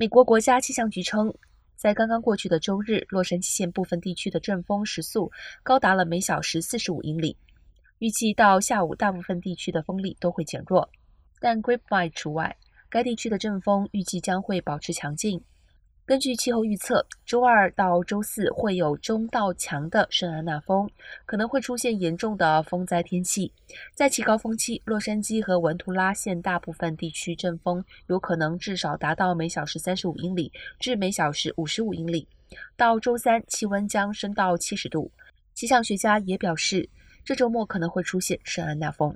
美国国家气象局称，在刚刚过去的周日，洛杉矶县部分地区的阵风时速高达了每小时四十五英里。预计到下午，大部分地区的风力都会减弱，但 Grapevine 除外。该地区的阵风预计将会保持强劲。根据气候预测，周二到周四会有中到强的圣安娜风，可能会出现严重的风灾天气。在其高峰期，洛杉矶和文图拉县大部分地区阵风有可能至少达到每小时三十五英里至每小时五十五英里。到周三，气温将升到七十度。气象学家也表示，这周末可能会出现圣安娜风。